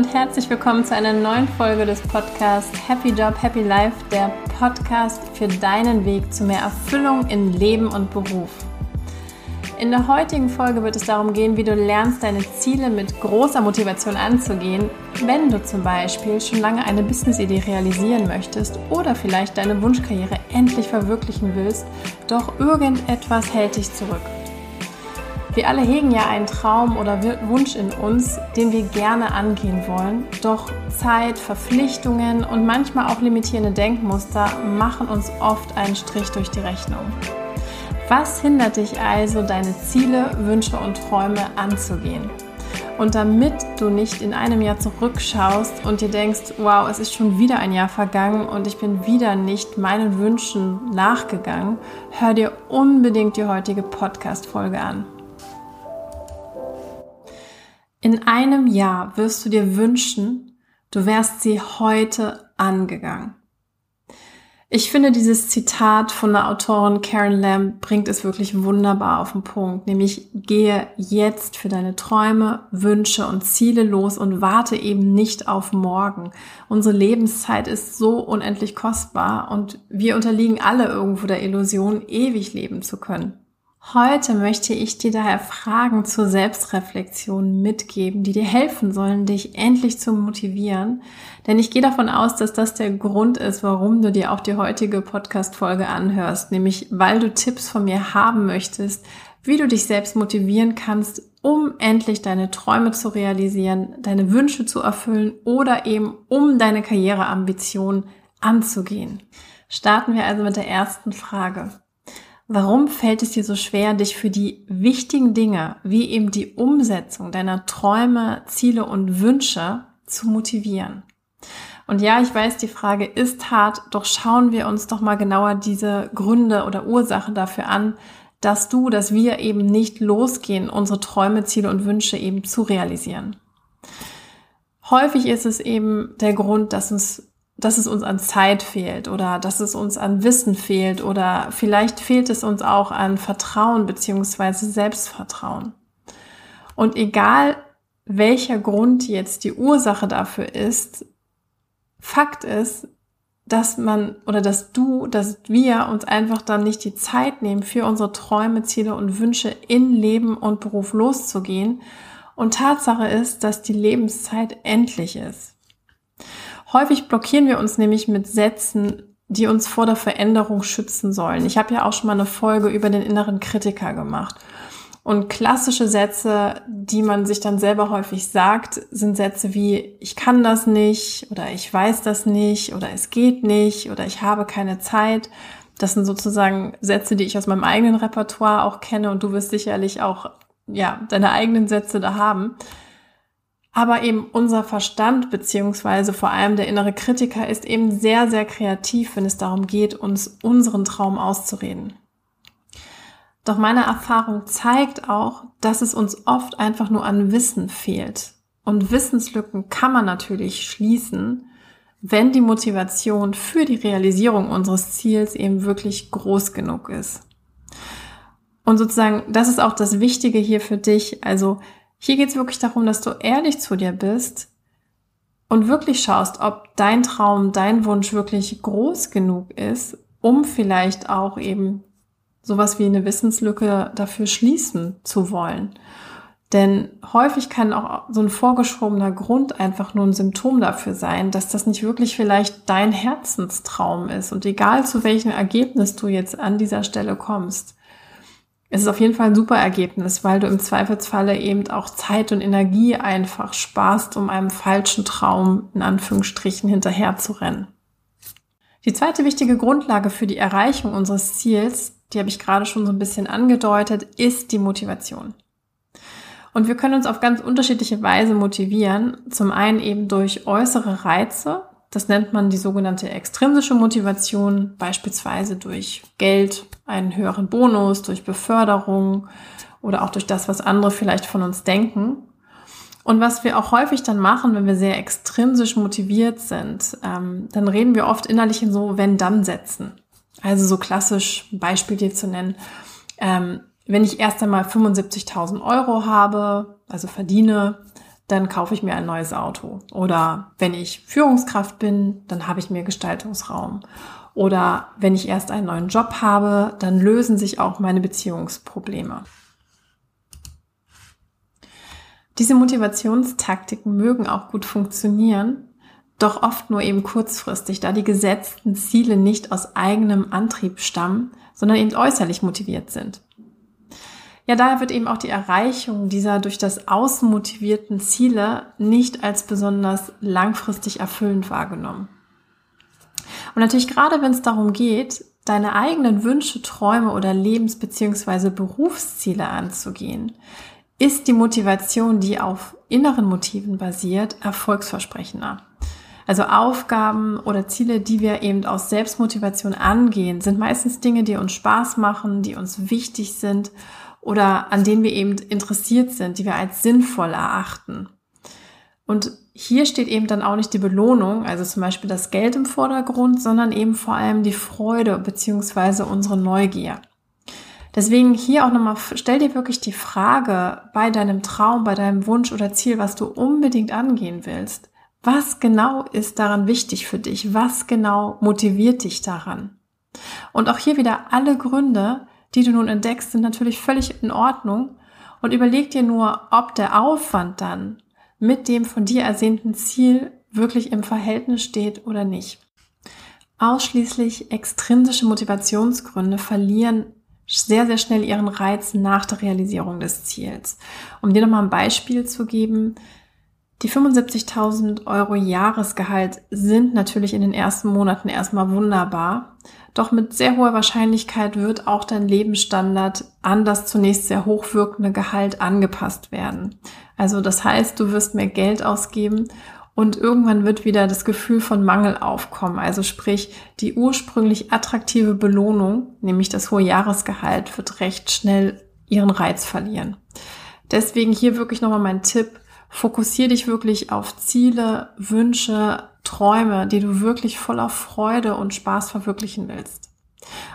und herzlich willkommen zu einer neuen Folge des Podcasts Happy Job, Happy Life, der Podcast für deinen Weg zu mehr Erfüllung in Leben und Beruf. In der heutigen Folge wird es darum gehen, wie du lernst, deine Ziele mit großer Motivation anzugehen, wenn du zum Beispiel schon lange eine Business-Idee realisieren möchtest oder vielleicht deine Wunschkarriere endlich verwirklichen willst, doch irgendetwas hält dich zurück. Wir alle hegen ja einen Traum oder Wunsch in uns, den wir gerne angehen wollen. Doch Zeit, Verpflichtungen und manchmal auch limitierende Denkmuster machen uns oft einen Strich durch die Rechnung. Was hindert dich also, deine Ziele, Wünsche und Träume anzugehen? Und damit du nicht in einem Jahr zurückschaust und dir denkst, wow, es ist schon wieder ein Jahr vergangen und ich bin wieder nicht meinen Wünschen nachgegangen, hör dir unbedingt die heutige Podcast-Folge an. In einem Jahr wirst du dir wünschen, du wärst sie heute angegangen. Ich finde, dieses Zitat von der Autorin Karen Lamb bringt es wirklich wunderbar auf den Punkt, nämlich gehe jetzt für deine Träume, Wünsche und Ziele los und warte eben nicht auf morgen. Unsere Lebenszeit ist so unendlich kostbar und wir unterliegen alle irgendwo der Illusion, ewig leben zu können. Heute möchte ich dir daher Fragen zur Selbstreflexion mitgeben, die dir helfen sollen, dich endlich zu motivieren. Denn ich gehe davon aus, dass das der Grund ist, warum du dir auch die heutige Podcast-Folge anhörst, nämlich weil du Tipps von mir haben möchtest, wie du dich selbst motivieren kannst, um endlich deine Träume zu realisieren, deine Wünsche zu erfüllen oder eben um deine Karriereambition anzugehen. Starten wir also mit der ersten Frage. Warum fällt es dir so schwer, dich für die wichtigen Dinge, wie eben die Umsetzung deiner Träume, Ziele und Wünsche zu motivieren? Und ja, ich weiß, die Frage ist hart, doch schauen wir uns doch mal genauer diese Gründe oder Ursachen dafür an, dass du, dass wir eben nicht losgehen, unsere Träume, Ziele und Wünsche eben zu realisieren. Häufig ist es eben der Grund, dass uns dass es uns an Zeit fehlt oder dass es uns an Wissen fehlt oder vielleicht fehlt es uns auch an Vertrauen beziehungsweise Selbstvertrauen. Und egal welcher Grund jetzt die Ursache dafür ist, Fakt ist, dass man oder dass du, dass wir uns einfach dann nicht die Zeit nehmen, für unsere Träume, Ziele und Wünsche in Leben und Beruf loszugehen. Und Tatsache ist, dass die Lebenszeit endlich ist. Häufig blockieren wir uns nämlich mit Sätzen, die uns vor der Veränderung schützen sollen. Ich habe ja auch schon mal eine Folge über den inneren Kritiker gemacht. Und klassische Sätze, die man sich dann selber häufig sagt, sind Sätze wie ich kann das nicht oder ich weiß das nicht oder es geht nicht oder ich habe keine Zeit. Das sind sozusagen Sätze, die ich aus meinem eigenen Repertoire auch kenne und du wirst sicherlich auch ja, deine eigenen Sätze da haben. Aber eben unser Verstand beziehungsweise vor allem der innere Kritiker ist eben sehr, sehr kreativ, wenn es darum geht, uns unseren Traum auszureden. Doch meine Erfahrung zeigt auch, dass es uns oft einfach nur an Wissen fehlt. Und Wissenslücken kann man natürlich schließen, wenn die Motivation für die Realisierung unseres Ziels eben wirklich groß genug ist. Und sozusagen, das ist auch das Wichtige hier für dich. Also hier geht es wirklich darum, dass du ehrlich zu dir bist und wirklich schaust, ob dein Traum, dein Wunsch wirklich groß genug ist, um vielleicht auch eben sowas wie eine Wissenslücke dafür schließen zu wollen. Denn häufig kann auch so ein vorgeschobener Grund einfach nur ein Symptom dafür sein, dass das nicht wirklich vielleicht dein Herzenstraum ist. Und egal zu welchem Ergebnis du jetzt an dieser Stelle kommst, es ist auf jeden Fall ein super Ergebnis, weil du im Zweifelsfalle eben auch Zeit und Energie einfach sparst, um einem falschen Traum in Anführungsstrichen hinterher zu rennen. Die zweite wichtige Grundlage für die Erreichung unseres Ziels, die habe ich gerade schon so ein bisschen angedeutet, ist die Motivation. Und wir können uns auf ganz unterschiedliche Weise motivieren. Zum einen eben durch äußere Reize, das nennt man die sogenannte extrinsische Motivation, beispielsweise durch Geld, einen höheren Bonus, durch Beförderung oder auch durch das, was andere vielleicht von uns denken. Und was wir auch häufig dann machen, wenn wir sehr extrinsisch motiviert sind, ähm, dann reden wir oft innerlich in so Wenn-Dann-Sätzen. Also so klassisch Beispiel dir zu nennen. Ähm, wenn ich erst einmal 75.000 Euro habe, also verdiene, dann kaufe ich mir ein neues Auto. Oder wenn ich Führungskraft bin, dann habe ich mehr Gestaltungsraum. Oder wenn ich erst einen neuen Job habe, dann lösen sich auch meine Beziehungsprobleme. Diese Motivationstaktiken mögen auch gut funktionieren, doch oft nur eben kurzfristig, da die gesetzten Ziele nicht aus eigenem Antrieb stammen, sondern eben äußerlich motiviert sind. Ja, daher wird eben auch die Erreichung dieser durch das Außen motivierten Ziele nicht als besonders langfristig erfüllend wahrgenommen. Und natürlich gerade wenn es darum geht, deine eigenen Wünsche, Träume oder Lebens- bzw. Berufsziele anzugehen, ist die Motivation, die auf inneren Motiven basiert, erfolgsversprechender. Also Aufgaben oder Ziele, die wir eben aus Selbstmotivation angehen, sind meistens Dinge, die uns Spaß machen, die uns wichtig sind oder an denen wir eben interessiert sind, die wir als sinnvoll erachten. Und hier steht eben dann auch nicht die Belohnung, also zum Beispiel das Geld im Vordergrund, sondern eben vor allem die Freude beziehungsweise unsere Neugier. Deswegen hier auch nochmal, stell dir wirklich die Frage bei deinem Traum, bei deinem Wunsch oder Ziel, was du unbedingt angehen willst. Was genau ist daran wichtig für dich? Was genau motiviert dich daran? Und auch hier wieder alle Gründe, die du nun entdeckst, sind natürlich völlig in Ordnung. Und überleg dir nur, ob der Aufwand dann mit dem von dir ersehnten Ziel wirklich im Verhältnis steht oder nicht. Ausschließlich extrinsische Motivationsgründe verlieren sehr, sehr schnell ihren Reiz nach der Realisierung des Ziels. Um dir nochmal ein Beispiel zu geben, die 75.000 Euro Jahresgehalt sind natürlich in den ersten Monaten erstmal wunderbar. Doch mit sehr hoher Wahrscheinlichkeit wird auch dein Lebensstandard an das zunächst sehr hochwirkende Gehalt angepasst werden. Also das heißt, du wirst mehr Geld ausgeben und irgendwann wird wieder das Gefühl von Mangel aufkommen. Also sprich, die ursprünglich attraktive Belohnung, nämlich das hohe Jahresgehalt, wird recht schnell ihren Reiz verlieren. Deswegen hier wirklich nochmal mein Tipp. Fokussier dich wirklich auf Ziele, Wünsche, Träume, die du wirklich voller Freude und Spaß verwirklichen willst.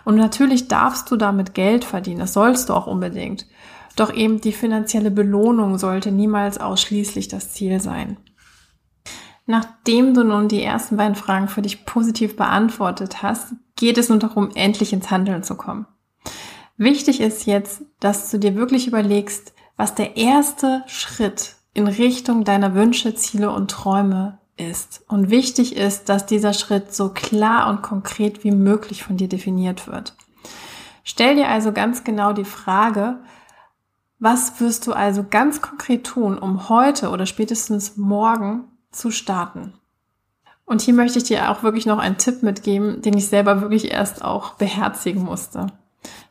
Und natürlich darfst du damit Geld verdienen, das sollst du auch unbedingt. Doch eben die finanzielle Belohnung sollte niemals ausschließlich das Ziel sein. Nachdem du nun die ersten beiden Fragen für dich positiv beantwortet hast, geht es nun darum, endlich ins Handeln zu kommen. Wichtig ist jetzt, dass du dir wirklich überlegst, was der erste Schritt in Richtung deiner Wünsche, Ziele und Träume ist. Und wichtig ist, dass dieser Schritt so klar und konkret wie möglich von dir definiert wird. Stell dir also ganz genau die Frage, was wirst du also ganz konkret tun, um heute oder spätestens morgen zu starten. Und hier möchte ich dir auch wirklich noch einen Tipp mitgeben, den ich selber wirklich erst auch beherzigen musste.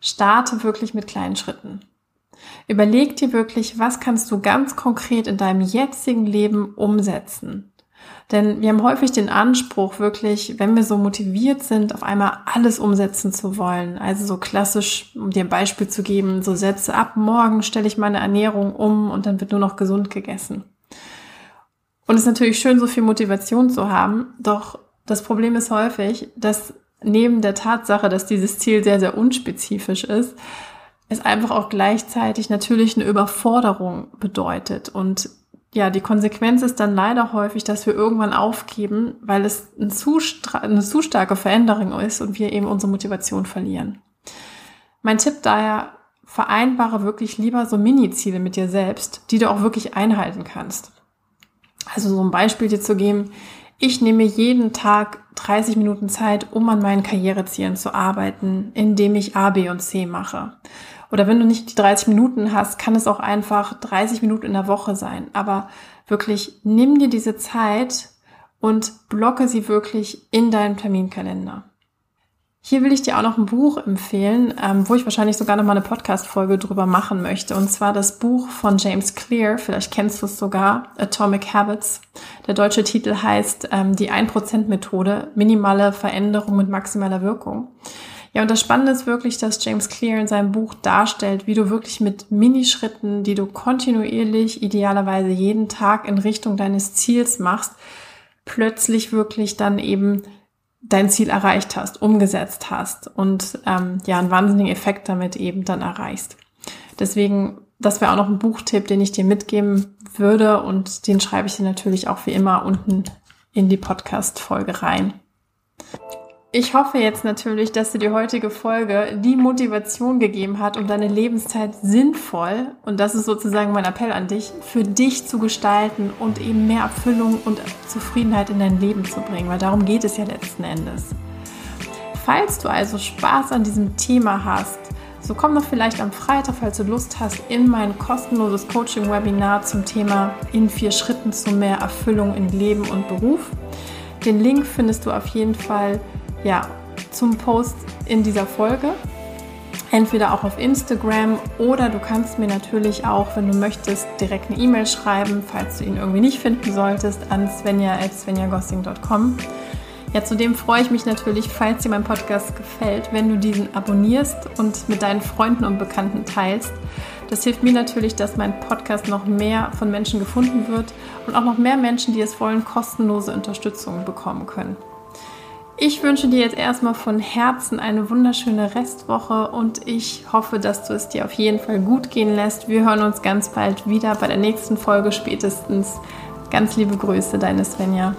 Starte wirklich mit kleinen Schritten. Überleg dir wirklich, was kannst du ganz konkret in deinem jetzigen Leben umsetzen. Denn wir haben häufig den Anspruch, wirklich, wenn wir so motiviert sind, auf einmal alles umsetzen zu wollen. Also so klassisch, um dir ein Beispiel zu geben, so Sätze ab morgen stelle ich meine Ernährung um und dann wird nur noch gesund gegessen. Und es ist natürlich schön, so viel Motivation zu haben, doch das Problem ist häufig, dass neben der Tatsache, dass dieses Ziel sehr, sehr unspezifisch ist, es einfach auch gleichzeitig natürlich eine Überforderung bedeutet. Und ja, die Konsequenz ist dann leider häufig, dass wir irgendwann aufgeben, weil es ein zu eine zu starke Veränderung ist und wir eben unsere Motivation verlieren. Mein Tipp daher, vereinbare wirklich lieber so Mini-Ziele mit dir selbst, die du auch wirklich einhalten kannst. Also so ein Beispiel dir zu geben, ich nehme jeden Tag 30 Minuten Zeit, um an meinen Karrierezielen zu arbeiten, indem ich A, B und C mache. Oder wenn du nicht die 30 Minuten hast, kann es auch einfach 30 Minuten in der Woche sein. Aber wirklich nimm dir diese Zeit und blocke sie wirklich in deinem Terminkalender. Hier will ich dir auch noch ein Buch empfehlen, ähm, wo ich wahrscheinlich sogar noch mal eine Podcast-Folge drüber machen möchte. Und zwar das Buch von James Clear, vielleicht kennst du es sogar, Atomic Habits. Der deutsche Titel heißt ähm, Die 1%-Methode, minimale Veränderung mit maximaler Wirkung. Ja, und das Spannende ist wirklich, dass James Clear in seinem Buch darstellt, wie du wirklich mit Minischritten, die du kontinuierlich, idealerweise jeden Tag in Richtung deines Ziels machst, plötzlich wirklich dann eben dein Ziel erreicht hast, umgesetzt hast und ähm, ja einen wahnsinnigen Effekt damit eben dann erreichst. Deswegen das wäre auch noch ein Buchtipp, den ich dir mitgeben würde und den schreibe ich dir natürlich auch wie immer unten in die Podcast-Folge rein. Ich hoffe jetzt natürlich, dass dir die heutige Folge die Motivation gegeben hat, um deine Lebenszeit sinnvoll, und das ist sozusagen mein Appell an dich, für dich zu gestalten und eben mehr Erfüllung und Zufriedenheit in dein Leben zu bringen, weil darum geht es ja letzten Endes. Falls du also Spaß an diesem Thema hast, so komm doch vielleicht am Freitag, falls du Lust hast, in mein kostenloses Coaching-Webinar zum Thema in vier Schritten zu mehr Erfüllung in Leben und Beruf. Den Link findest du auf jeden Fall ja, zum Post in dieser Folge. Entweder auch auf Instagram oder du kannst mir natürlich auch, wenn du möchtest, direkt eine E-Mail schreiben, falls du ihn irgendwie nicht finden solltest, an svenja.svenjagossing.com. Ja, zudem freue ich mich natürlich, falls dir mein Podcast gefällt, wenn du diesen abonnierst und mit deinen Freunden und Bekannten teilst. Das hilft mir natürlich, dass mein Podcast noch mehr von Menschen gefunden wird und auch noch mehr Menschen, die es wollen, kostenlose Unterstützung bekommen können. Ich wünsche dir jetzt erstmal von Herzen eine wunderschöne Restwoche und ich hoffe, dass du es dir auf jeden Fall gut gehen lässt. Wir hören uns ganz bald wieder bei der nächsten Folge spätestens. Ganz liebe Grüße, deine Svenja.